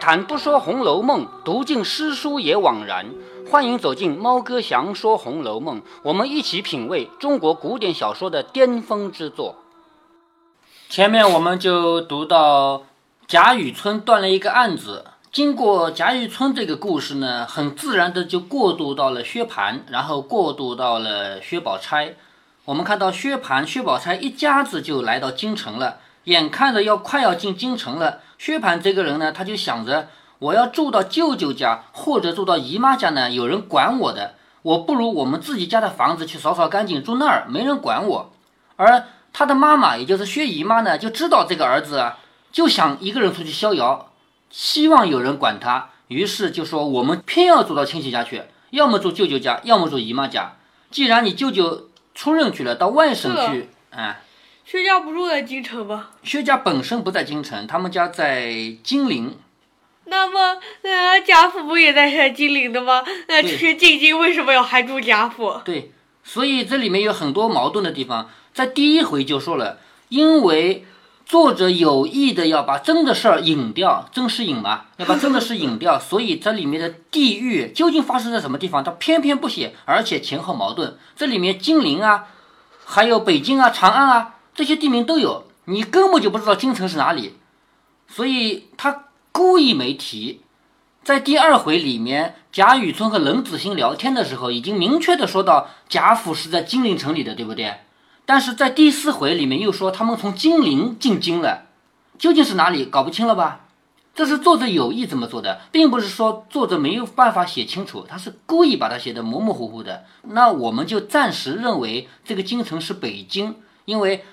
谈不说《红楼梦》，读尽诗书也枉然。欢迎走进猫哥祥说《红楼梦》，我们一起品味中国古典小说的巅峰之作。前面我们就读到贾雨村断了一个案子，经过贾雨村这个故事呢，很自然的就过渡到了薛蟠，然后过渡到了薛宝钗。我们看到薛蟠、薛宝钗一家子就来到京城了，眼看着要快要进京城了。薛蟠这个人呢，他就想着我要住到舅舅家或者住到姨妈家呢，有人管我的，我不如我们自己家的房子去扫扫干净，住那儿没人管我。而他的妈妈，也就是薛姨妈呢，就知道这个儿子啊，就想一个人出去逍遥，希望有人管他，于是就说我们偏要住到亲戚家去，要么住舅舅家，要么住姨妈家。既然你舅舅出任去了，到外省去，啊。薛家不住在京城吗？薛家本身不在京城，他们家在金陵。那么，呃，贾府不也在金陵的吗？那去进京为什么要还住贾府？对，所以这里面有很多矛盾的地方。在第一回就说了，因为作者有意的要把真的事儿隐掉，真是隐嘛，要把真的事隐掉，所以这里面的地域究竟发生在什么地方，他偏偏不写，而且前后矛盾。这里面金陵啊，还有北京啊，长安啊。这些地名都有，你根本就不知道京城是哪里，所以他故意没提。在第二回里面，贾雨村和冷子兴聊天的时候，已经明确的说到贾府是在金陵城里的，对不对？但是在第四回里面又说他们从金陵进京了，究竟是哪里搞不清了吧？这是作者有意这么做的，并不是说作者没有办法写清楚，他是故意把它写的模模糊糊的。那我们就暂时认为这个京城是北京，因为。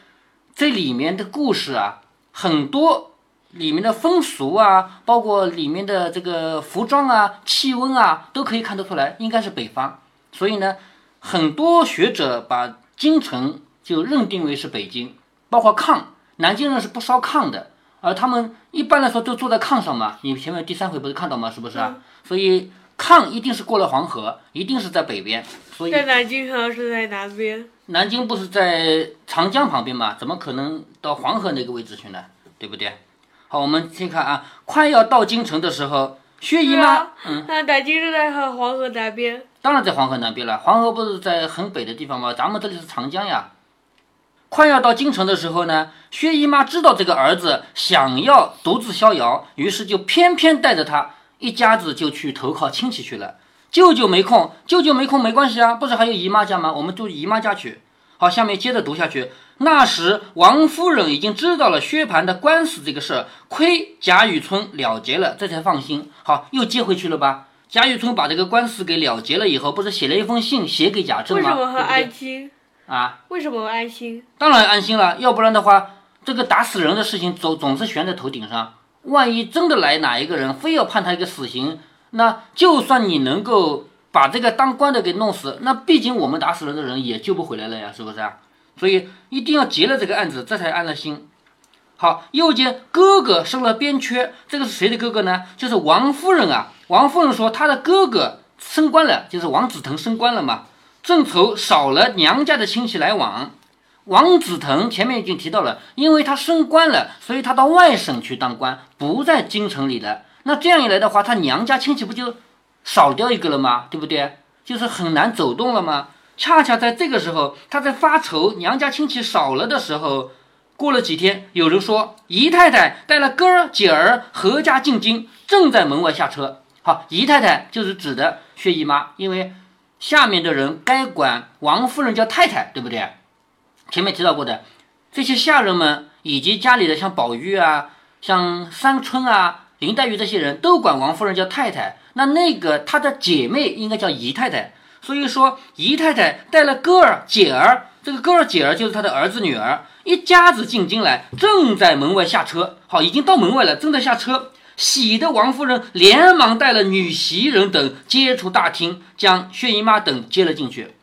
这里面的故事啊，很多里面的风俗啊，包括里面的这个服装啊、气温啊，都可以看得出来，应该是北方。所以呢，很多学者把京城就认定为是北京，包括炕，南京人是不烧炕的，而他们一般来说都坐在炕上嘛。你前面第三回不是看到吗？是不是啊？所以炕一定是过了黄河，一定是在北边。所以在南京好像是在南边。南京不是在长江旁边吗？怎么可能到黄河那个位置去呢？对不对？好，我们先看啊，快要到京城的时候，薛姨妈，嗯，那南京是在黄河南边，当然在黄河南边了。黄河不是在很北的地方吗？咱们这里是长江呀。快要到京城的时候呢，薛姨妈知道这个儿子想要独自逍遥，于是就偏偏带着他一家子就去投靠亲戚去了。舅舅没空，舅舅没空没关系啊，不是还有姨妈家吗？我们住姨妈家去。好，下面接着读下去。那时王夫人已经知道了薛蟠的官司这个事儿，亏贾雨村了结了，这才放心。好，又接回去了吧？贾雨村把这个官司给了结了以后，不是写了一封信写给贾政吗？为什么很安心啊？为什么安心？当然安心了，要不然的话，这个打死人的事情总总是悬在头顶上，万一真的来哪一个人，非要判他一个死刑。那就算你能够把这个当官的给弄死，那毕竟我们打死人的人也救不回来了呀，是不是啊？所以一定要结了这个案子，这才安了心。好，又见哥哥生了边缺，这个是谁的哥哥呢？就是王夫人啊。王夫人说她的哥哥升官了，就是王子腾升官了嘛。正愁少了娘家的亲戚来往。王子腾前面已经提到了，因为他升官了，所以他到外省去当官，不在京城里了。那这样一来的话，他娘家亲戚不就少掉一个了吗？对不对？就是很难走动了吗？恰恰在这个时候，他在发愁娘家亲戚少了的时候，过了几天，有人说姨太太带了哥儿姐儿合家进京，正在门外下车。好，姨太太就是指的薛姨妈，因为下面的人该管王夫人叫太太，对不对？前面提到过的这些下人们，以及家里的像宝玉啊，像三春啊。林黛玉这些人都管王夫人叫太太，那那个她的姐妹应该叫姨太太。所以说，姨太太带了哥儿姐儿，这个哥儿姐儿就是她的儿子女儿，一家子进京来，正在门外下车。好，已经到门外了，正在下车。喜的王夫人连忙带了女袭人等接出大厅，将薛姨妈等接了进去。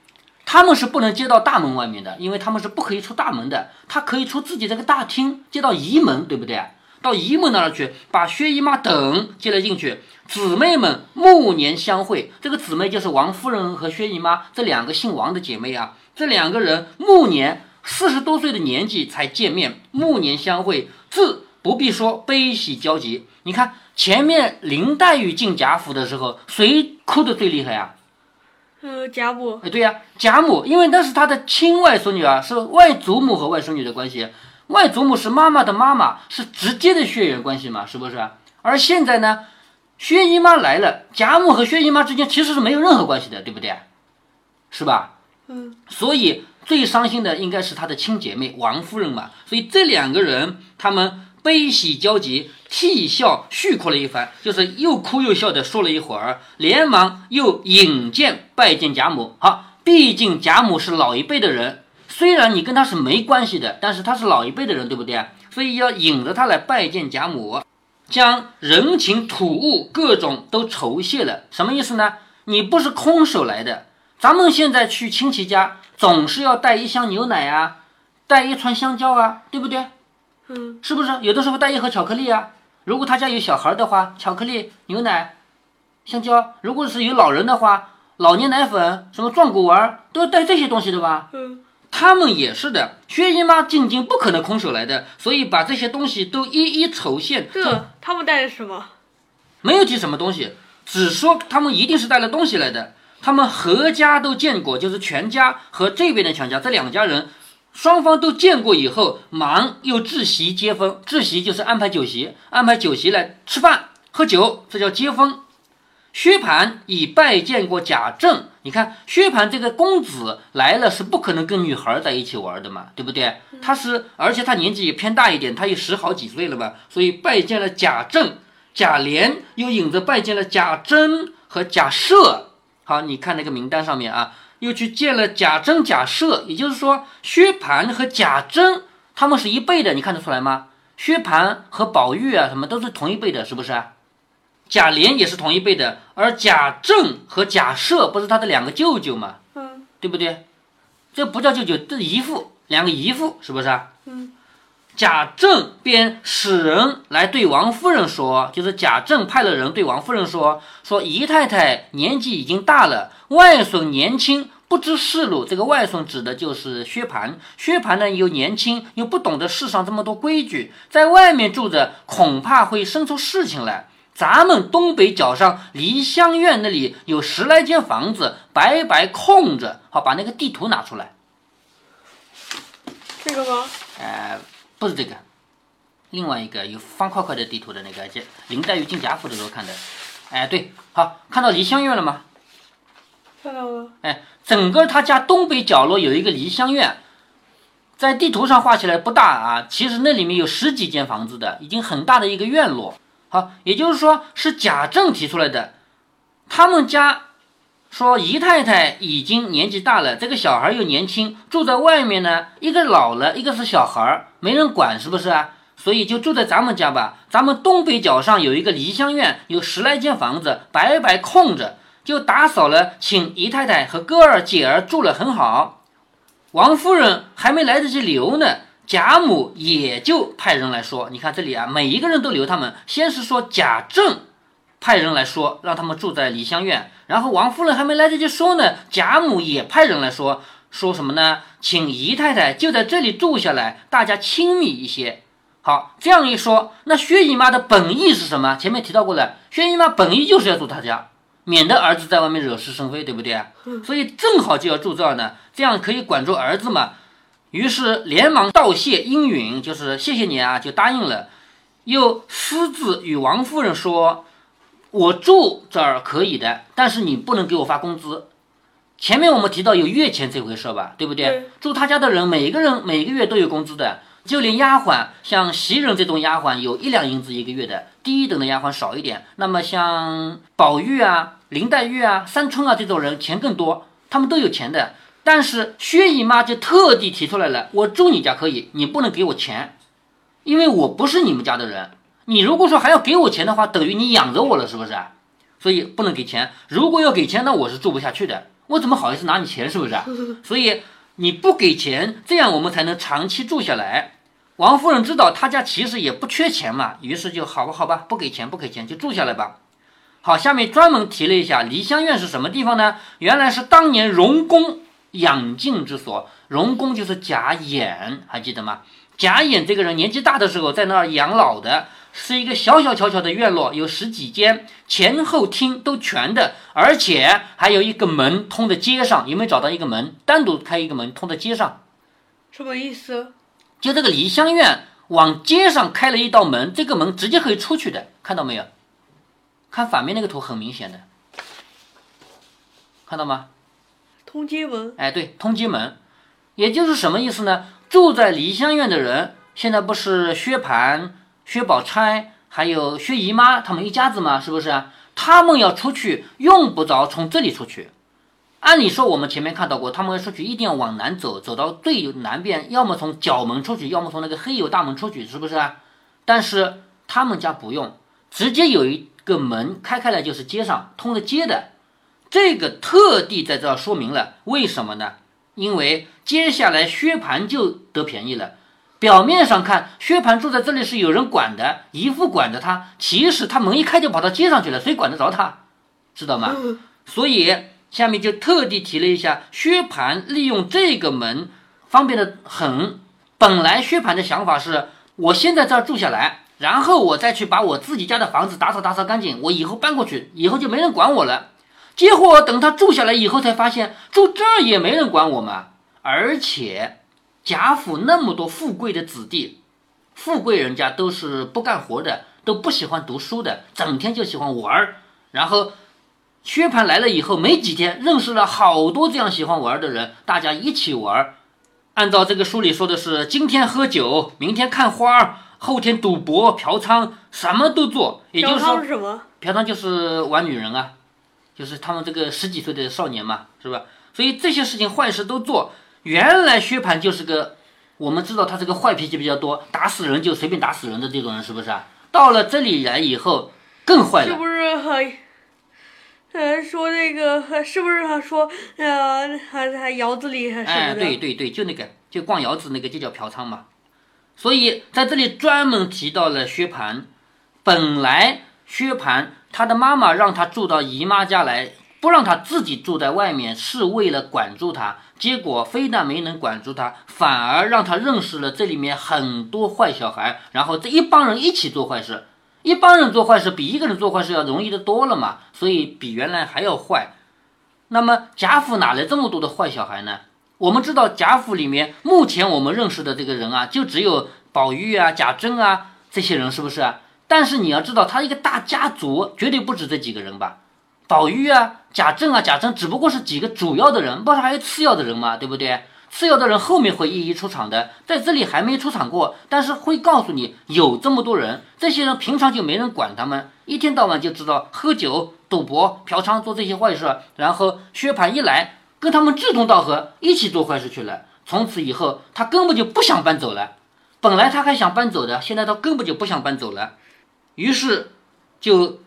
他们是不能接到大门外面的，因为他们是不可以出大门的。他可以出自己这个大厅，接到仪门，对不对？到姨母那儿去，把薛姨妈等接了进去。姊妹们暮年相会，这个姊妹就是王夫人和薛姨妈这两个姓王的姐妹啊。这两个人暮年四十多岁的年纪才见面，暮年相会，自不必说悲喜交集。你看前面林黛玉进贾府的时候，谁哭的最厉害啊？呃，贾母。哎，对呀，贾母，因为那是她的亲外孙女啊，是外祖母和外孙女的关系。外祖母是妈妈的妈妈，是直接的血缘关系嘛，是不是？而现在呢，薛姨妈来了，贾母和薛姨妈之间其实是没有任何关系的，对不对？是吧？嗯。所以最伤心的应该是她的亲姐妹王夫人嘛。所以这两个人，他们悲喜交集，啼笑叙哭了一番，就是又哭又笑的说了一会儿，连忙又引荐拜见贾母。好，毕竟贾母是老一辈的人。虽然你跟他是没关系的，但是他是老一辈的人，对不对？所以要引着他来拜见贾母，将人情土物各种都酬谢了。什么意思呢？你不是空手来的。咱们现在去亲戚家，总是要带一箱牛奶啊，带一串香蕉啊，对不对？嗯，是不是？有的时候带一盒巧克力啊。如果他家有小孩的话，巧克力、牛奶、香蕉；如果是有老人的话，老年奶粉、什么壮骨丸，都要带这些东西的吧？嗯。他们也是的，薛姨妈进京不可能空手来的，所以把这些东西都一一酬谢。这他们带的什么？没有提什么东西，只说他们一定是带了东西来的。他们何家都见过，就是全家和这边的强家这两家人，双方都见过以后，忙又置席接风。置席就是安排酒席，安排酒席来吃饭喝酒，这叫接风。薛蟠已拜见过贾政，你看薛蟠这个公子来了是不可能跟女孩在一起玩的嘛，对不对？他是，而且他年纪也偏大一点，他也十好几岁了吧，所以拜见了贾政、贾琏，又引着拜见了贾珍和贾赦。好，你看那个名单上面啊，又去见了贾珍、贾赦，也就是说薛蟠和贾珍他们是一辈的，你看得出来吗？薛蟠和宝玉啊，什么都是同一辈的，是不是？贾琏也是同一辈的，而贾政和贾赦不是他的两个舅舅吗？嗯，对不对？这不叫舅舅，这姨父，两个姨父，是不是啊？嗯。贾政便使人来对王夫人说，就是贾政派了人对王夫人说，说姨太太年纪已经大了，外孙年轻，不知世路。这个外孙指的就是薛蟠，薛蟠呢又年轻，又不懂得世上这么多规矩，在外面住着，恐怕会生出事情来。咱们东北角上梨香院那里有十来间房子白白空着，好，把那个地图拿出来。这个吗？呃，不是这个，另外一个有方块块的地图的那个，就林黛玉进贾府的时候看的。哎，对，好，看到梨香院了吗？看到了。哎，整个他家东北角落有一个梨香院，在地图上画起来不大啊，其实那里面有十几间房子的，已经很大的一个院落。好，也就是说是贾政提出来的。他们家说姨太太已经年纪大了，这个小孩又年轻，住在外面呢，一个老了，一个是小孩，没人管，是不是啊？所以就住在咱们家吧。咱们东北角上有一个梨香院，有十来间房子，白白空着，就打扫了，请姨太太和哥儿姐儿住了，很好。王夫人还没来得及留呢。贾母也就派人来说，你看这里啊，每一个人都留他们。先是说贾政派人来说，让他们住在梨香院。然后王夫人还没来得及说呢，贾母也派人来说，说什么呢？请姨太太就在这里住下来，大家亲密一些。好，这样一说，那薛姨妈的本意是什么？前面提到过了，薛姨妈本意就是要住她家，免得儿子在外面惹是生非，对不对？所以正好就要住这儿呢，这样可以管住儿子嘛。于是连忙道谢应允，就是谢谢你啊，就答应了。又私自与王夫人说：“我住这儿可以的，但是你不能给我发工资。前面我们提到有月钱这回事吧，对不对？住他家的人，每个人每个月都有工资的，就连丫鬟，像袭人这种丫鬟，有一两银子一个月的，低一等的丫鬟少一点。那么像宝玉啊、林黛玉啊、三春啊这种人，钱更多，他们都有钱的。”但是薛姨妈就特地提出来了，我住你家可以，你不能给我钱，因为我不是你们家的人。你如果说还要给我钱的话，等于你养着我了，是不是？所以不能给钱。如果要给钱，那我是住不下去的。我怎么好意思拿你钱，是不是？所以你不给钱，这样我们才能长期住下来。王夫人知道她家其实也不缺钱嘛，于是就好吧，好吧，不给钱，不给钱，就住下来吧。好，下面专门提了一下梨香院是什么地方呢？原来是当年荣宫。养静之所，荣公就是贾演，还记得吗？贾演这个人年纪大的时候在那儿养老的，是一个小小巧巧的院落，有十几间，前后厅都全的，而且还有一个门通的街上。有没有找到一个门？单独开一个门通的街上？什么意思？就这个梨香院往街上开了一道门，这个门直接可以出去的，看到没有？看反面那个图很明显的，看到吗？通街门。哎，对，通街门，也就是什么意思呢？住在梨香院的人，现在不是薛蟠、薛宝钗还有薛姨妈他们一家子吗？是不是？他们要出去，用不着从这里出去。按理说，我们前面看到过，他们出去一定要往南走，走到最南边，要么从角门出去，要么从那个黑油大门出去，是不是？但是他们家不用，直接有一个门开开来就是街上通了街的。这个特地在这说明了，为什么呢？因为接下来薛蟠就得便宜了。表面上看，薛蟠住在这里是有人管的，姨父管着他。其实他门一开就跑到街上去了，谁管得着他？知道吗？所以下面就特地提了一下，薛蟠利用这个门方便的很。本来薛蟠的想法是，我先在这儿住下来，然后我再去把我自己家的房子打扫打扫干净，我以后搬过去，以后就没人管我了。结果等他住下来以后，才发现住这儿也没人管我们。而且贾府那么多富贵的子弟，富贵人家都是不干活的，都不喜欢读书的，整天就喜欢玩儿。然后薛蟠来了以后，没几天认识了好多这样喜欢玩的人，大家一起玩儿。按照这个书里说的是，今天喝酒，明天看花儿，后天赌博、嫖娼，什么都做。也就是说，什么？嫖娼就是玩女人啊。就是他们这个十几岁的少年嘛，是吧？所以这些事情坏事都做。原来薛蟠就是个，我们知道他这个坏脾气比较多，打死人就随便打死人的这种人，是不是啊？到了这里来以后更坏了。是不是还，呃，说那个是不是还说呃还还窑子里还是？哎，对对对，就那个就逛窑子那个就叫嫖娼嘛。所以在这里专门提到了薛蟠，本来薛蟠。他的妈妈让他住到姨妈家来，不让他自己住在外面，是为了管住他。结果非但没能管住他，反而让他认识了这里面很多坏小孩，然后这一帮人一起做坏事，一帮人做坏事比一个人做坏事要容易的多了嘛，所以比原来还要坏。那么贾府哪来这么多的坏小孩呢？我们知道贾府里面目前我们认识的这个人啊，就只有宝玉啊、贾珍啊这些人，是不是？但是你要知道，他一个大家族绝对不止这几个人吧？宝玉啊、贾政啊、贾政只不过是几个主要的人，不是还有次要的人吗？对不对？次要的人后面会一一出场的，在这里还没出场过，但是会告诉你有这么多人。这些人平常就没人管他们，一天到晚就知道喝酒、赌博、嫖娼，做这些坏事。然后薛蟠一来，跟他们志同道合，一起做坏事去了。从此以后，他根本就不想搬走了。本来他还想搬走的，现在他根本就不想搬走了。于是，就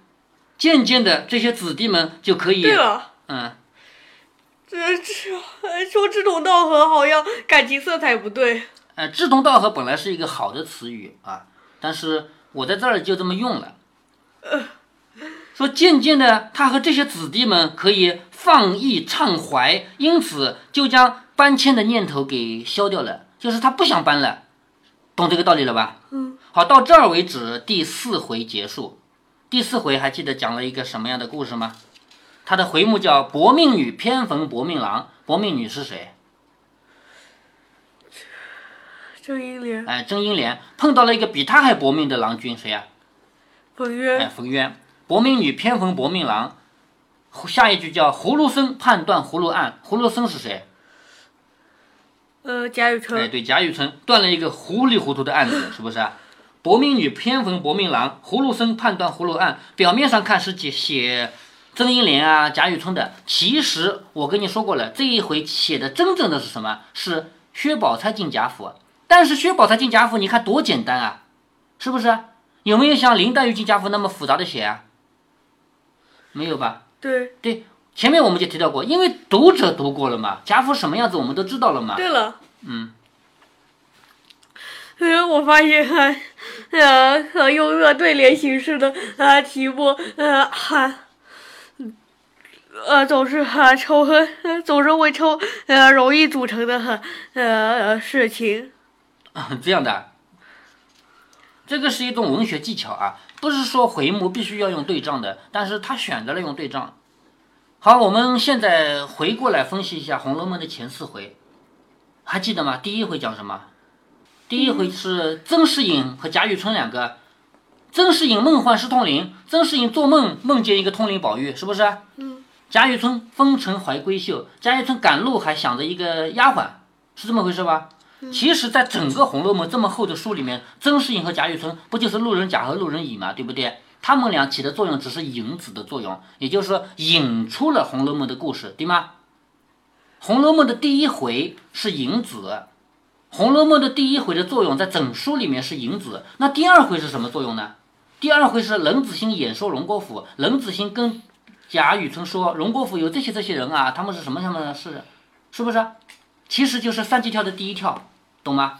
渐渐的，这些子弟们就可以。对了，嗯，这这说志同道合，好像感情色彩不对。呃，志同道合本来是一个好的词语啊，但是我在这儿就这么用了。说渐渐的，他和这些子弟们可以放逸畅怀，因此就将搬迁的念头给消掉了，就是他不想搬了。懂这个道理了吧？嗯。好，到这儿为止，第四回结束。第四回还记得讲了一个什么样的故事吗？它的回目叫“薄命女偏逢薄命郎”。薄命女是谁？郑英莲。哎，郑英莲碰到了一个比她还薄命的郎君，谁呀？冯渊。哎，冯渊。薄命女偏逢薄命郎，下一句叫“葫芦僧判断葫芦案”。葫芦僧是谁？呃，贾雨村。哎，对，贾雨村断了一个糊里糊涂的案子，是不是？薄命女偏逢薄命郎，葫芦僧判断葫芦案。表面上看是写写曾英莲啊、贾雨村的，其实我跟你说过了，这一回写的真正的是什么？是薛宝钗进贾府。但是薛宝钗进贾府，你看多简单啊，是不是？有没有像林黛玉进贾府那么复杂的写啊？没有吧？对对，前面我们就提到过，因为读者读过了嘛，贾府什么样子我们都知道了嘛。对了，嗯。嗯，我发现，呃，用恶对联形式的呃题目，呃，还，呃，总是哈仇恨，总是为仇呃容易组成的呃事情。这样的，这个是一种文学技巧啊，不是说回目必须要用对仗的，但是他选择了用对仗。好，我们现在回过来分析一下《红楼梦》的前四回，还记得吗？第一回讲什么？第一回是曾士隐和贾雨村两个，曾士隐梦幻失通灵，曾士隐做梦梦见一个通灵宝玉，是不是？嗯。贾雨村风尘怀闺秀，贾雨村赶路还想着一个丫鬟，是这么回事吧？其实，在整个《红楼梦》这么厚的书里面，曾士隐和贾雨村不就是路人甲和路人乙嘛，对不对？他们俩起的作用只是引子的作用，也就是说引出了《红楼梦》的故事，对吗？《红楼梦》的第一回是引子，《红楼梦》的第一回的作用在整书里面是引子。那第二回是什么作用呢？第二回是冷子兴演说荣国府，冷子兴跟贾雨村说，荣国府有这些这些人啊，他们是什么什么的事，是不是？其实就是三级跳的第一跳，懂吗？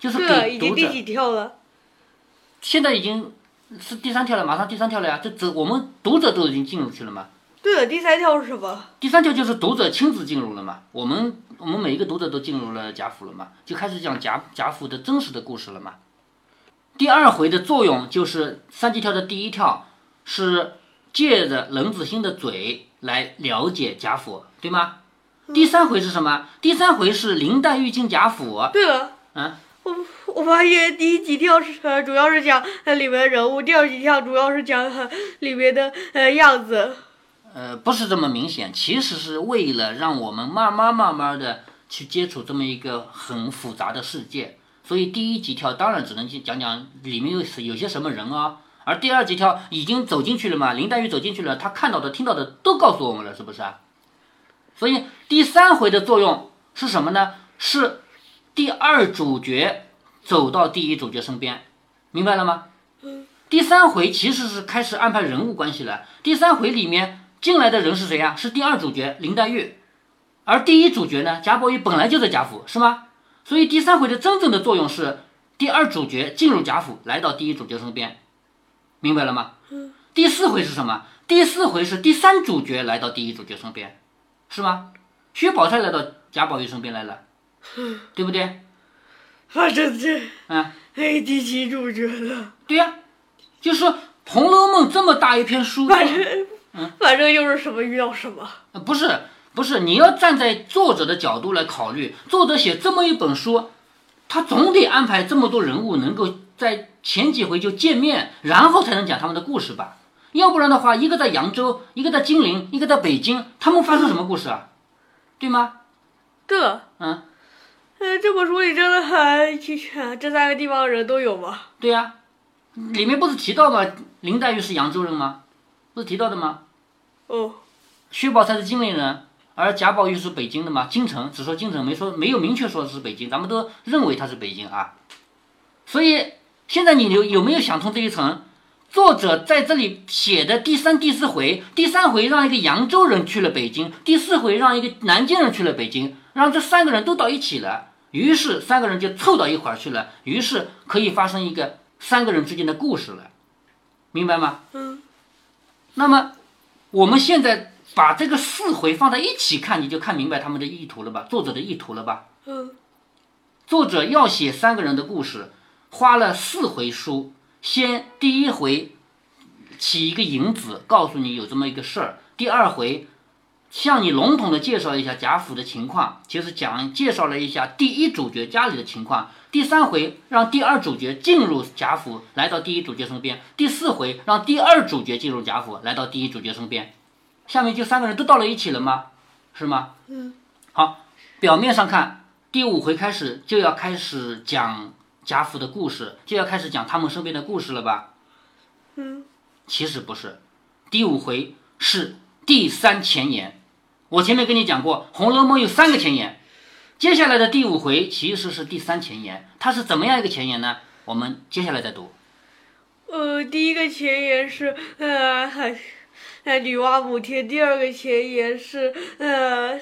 就是给读者。第几跳了？现在已经是第三跳了，马上第三跳了呀！这这我们读者都已经进入去了嘛？对了，第三跳是什么？第三跳就是读者亲自进入了嘛？我们我们每一个读者都进入了贾府了嘛？就开始讲贾贾府的真实的故事了嘛？第二回的作用就是三级跳的第一跳是借着冷子兴的嘴来了解贾府，对吗？第三回是什么？第三回是林黛玉进贾府。对了，嗯，我我发现第一集跳是呃主要是讲呃里面人物，第二集跳主要是讲里面的呃样子。呃，不是这么明显，其实是为了让我们慢慢慢慢的去接触这么一个很复杂的世界，所以第一集跳当然只能去讲讲里面有有些什么人啊，而第二集跳已经走进去了嘛，林黛玉走进去了，她看到的、听到的都告诉我们了，是不是啊？所以第三回的作用是什么呢？是第二主角走到第一主角身边，明白了吗？嗯。第三回其实是开始安排人物关系了。第三回里面进来的人是谁呀？是第二主角林黛玉，而第一主角呢，贾宝玉本来就在贾府，是吗？所以第三回的真正的作用是第二主角进入贾府，来到第一主角身边，明白了吗？嗯。第四回是什么？第四回是第三主角来到第一主角身边。是吗？薛宝钗来到贾宝玉身边来了，对不对？反正这啊，哎，第七主角了。对呀，就是说《红楼梦》这么大一篇书，嗯，反正又是什么遇到什么。不是不是，你要站在作者的角度来考虑，作者写这么一本书，他总得安排这么多人物能够在前几回就见面，然后才能讲他们的故事吧。要不然的话，一个在扬州，一个在金陵，一个在北京，他们发生什么故事啊？对吗？对。嗯。呃，这本书里真的很齐全，这三个地方的人都有吗？对呀，里面不是提到吗？林黛玉是扬州人吗？不是提到的吗？哦。薛宝钗是金陵人，而贾宝玉是北京的嘛？京城只说京城，没说没有明确说是北京，咱们都认为他是北京啊。所以现在你有有没有想通这一层？作者在这里写的第三、第四回，第三回让一个扬州人去了北京，第四回让一个南京人去了北京，让这三个人都到一起了，于是三个人就凑到一块儿去了，于是可以发生一个三个人之间的故事了，明白吗？嗯。那么我们现在把这个四回放在一起看，你就看明白他们的意图了吧？作者的意图了吧？嗯。作者要写三个人的故事，花了四回书。先第一回起一个引子，告诉你有这么一个事儿。第二回向你笼统的介绍一下贾府的情况，其实讲介绍了一下第一主角家里的情况。第三回让第二主角进入贾府，来到第一主角身边。第四回让第二主角进入贾府，来到第一主角身边。下面就三个人都到了一起了吗？是吗？嗯。好，表面上看，第五回开始就要开始讲。贾府的故事就要开始讲他们身边的故事了吧？嗯，其实不是，第五回是第三前言。我前面跟你讲过，《红楼梦》有三个前言，接下来的第五回其实是第三前言。它是怎么样一个前言呢？我们接下来再读。呃，第一个前言是呃，呃，女娲补天；第二个前言是呃，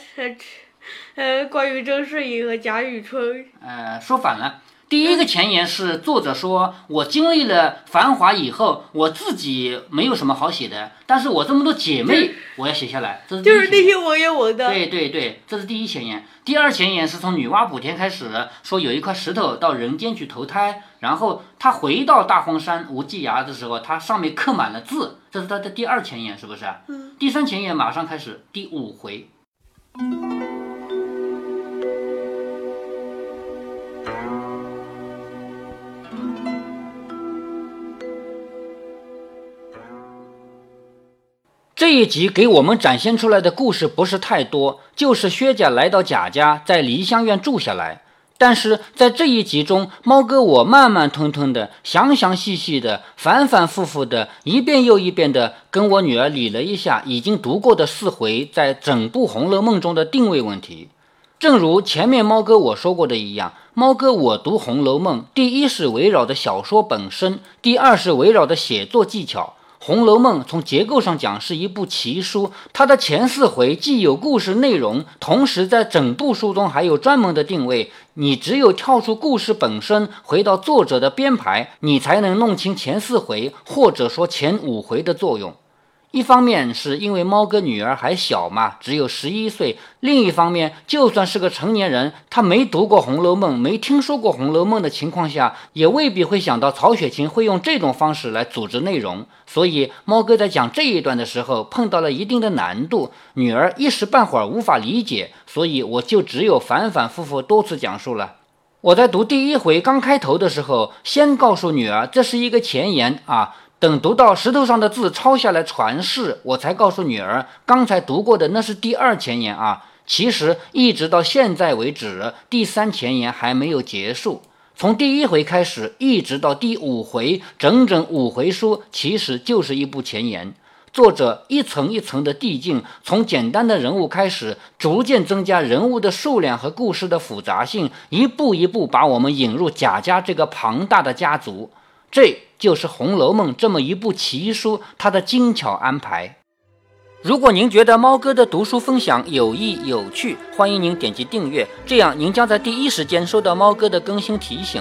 呃，关于甄士隐和贾雨村。呃，说反了。第一个前言是作者说，我经历了繁华以后，我自己没有什么好写的，但是我这么多姐妹，我要写下来，这是第一就是那些文的。对对对，这是第一前言。第二前言是从女娲补天开始，说有一块石头到人间去投胎，然后他回到大荒山无稽崖的时候，它上面刻满了字，这是他的第二前言，是不是？嗯。第三前言马上开始，第五回。这一集给我们展现出来的故事不是太多，就是薛家来到贾家，在梨香院住下来。但是在这一集中，猫哥我慢慢吞吞的、详详细细的、反反复复的、一遍又一遍的跟我女儿理了一下已经读过的四回在整部《红楼梦》中的定位问题。正如前面猫哥我说过的一样，猫哥我读《红楼梦》，第一是围绕的小说本身，第二是围绕的写作技巧。《红楼梦》从结构上讲是一部奇书，它的前四回既有故事内容，同时在整部书中还有专门的定位。你只有跳出故事本身，回到作者的编排，你才能弄清前四回或者说前五回的作用。一方面是因为猫哥女儿还小嘛，只有十一岁；另一方面，就算是个成年人，他没读过《红楼梦》，没听说过《红楼梦》的情况下，也未必会想到曹雪芹会用这种方式来组织内容。所以，猫哥在讲这一段的时候碰到了一定的难度，女儿一时半会儿无法理解，所以我就只有反反复复多次讲述了。我在读第一回刚开头的时候，先告诉女儿这是一个前言啊。等读到石头上的字抄下来传世，我才告诉女儿，刚才读过的那是第二前言啊。其实一直到现在为止，第三前言还没有结束。从第一回开始，一直到第五回，整整五回书，其实就是一部前言。作者一层一层的递进，从简单的人物开始，逐渐增加人物的数量和故事的复杂性，一步一步把我们引入贾家这个庞大的家族。这就是《红楼梦》这么一部奇书，它的精巧安排。如果您觉得猫哥的读书分享有益有趣，欢迎您点击订阅，这样您将在第一时间收到猫哥的更新提醒。